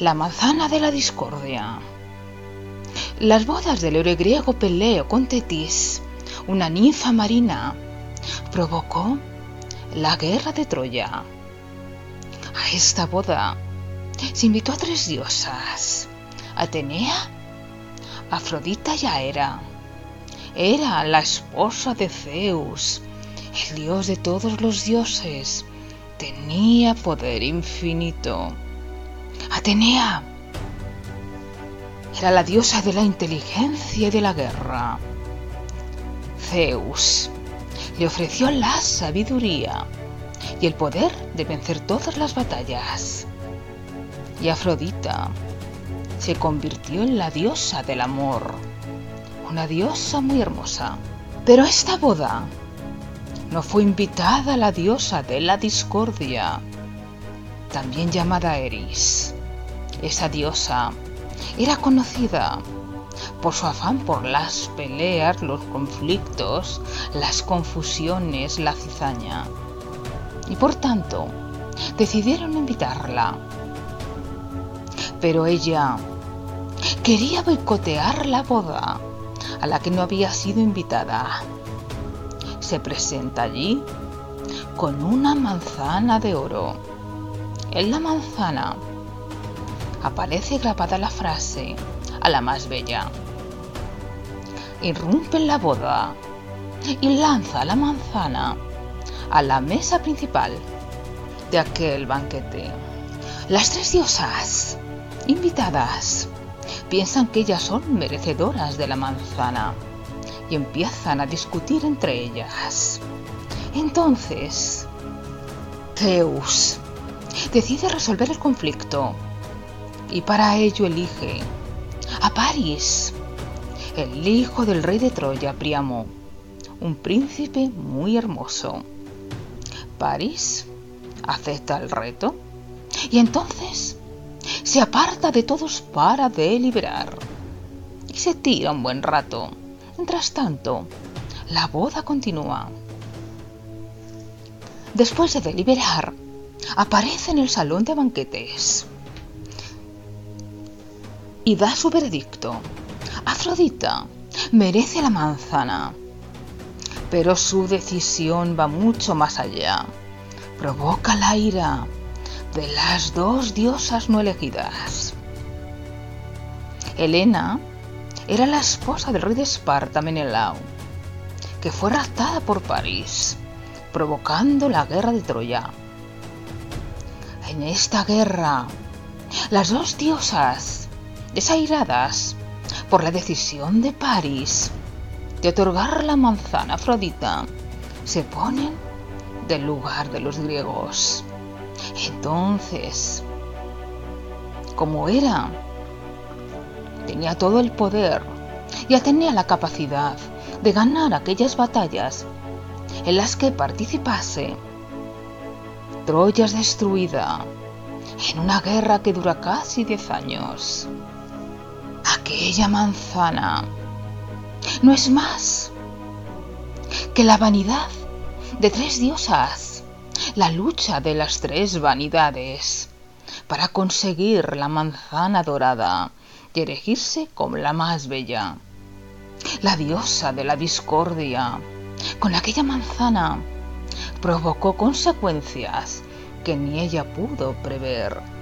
La manzana de la discordia. Las bodas del héroe griego Peleo con Tetis, una ninfa marina, provocó la guerra de Troya. A esta boda se invitó a tres diosas, Atenea, Afrodita y Aera. Era la esposa de Zeus, el dios de todos los dioses. Tenía poder infinito. Atenea era la diosa de la inteligencia y de la guerra. Zeus le ofreció la sabiduría y el poder de vencer todas las batallas. Y Afrodita se convirtió en la diosa del amor, una diosa muy hermosa. Pero esta boda no fue invitada la diosa de la discordia, también llamada Eris. Esa diosa era conocida por su afán por las peleas, los conflictos, las confusiones, la cizaña. Y por tanto, decidieron invitarla. Pero ella quería boicotear la boda a la que no había sido invitada. Se presenta allí con una manzana de oro. En la manzana aparece grabada la frase a la más bella. Irrumpe en la boda y lanza la manzana a la mesa principal de aquel banquete. Las tres diosas invitadas piensan que ellas son merecedoras de la manzana y empiezan a discutir entre ellas. Entonces, Zeus decide resolver el conflicto y para ello elige a París, el hijo del rey de Troya, Priamo, un príncipe muy hermoso. París acepta el reto y entonces se aparta de todos para deliberar y se tira un buen rato. Mientras tanto, la boda continúa. Después de deliberar, aparece en el salón de banquetes y da su veredicto. Afrodita merece la manzana, pero su decisión va mucho más allá. Provoca la ira de las dos diosas no elegidas. Helena era la esposa del rey de Esparta, Menelao, que fue raptada por París, provocando la guerra de Troya. En esta guerra, las dos diosas desairadas por la decisión de París de otorgar la manzana Afrodita, se ponen del lugar de los griegos. Entonces, como era, tenía todo el poder, ya tenía la capacidad de ganar aquellas batallas en las que participase. Troya es destruida en una guerra que dura casi diez años aquella manzana no es más que la vanidad de tres diosas, la lucha de las tres vanidades para conseguir la manzana dorada y erigirse como la más bella. La diosa de la discordia, con aquella manzana, provocó consecuencias que ni ella pudo prever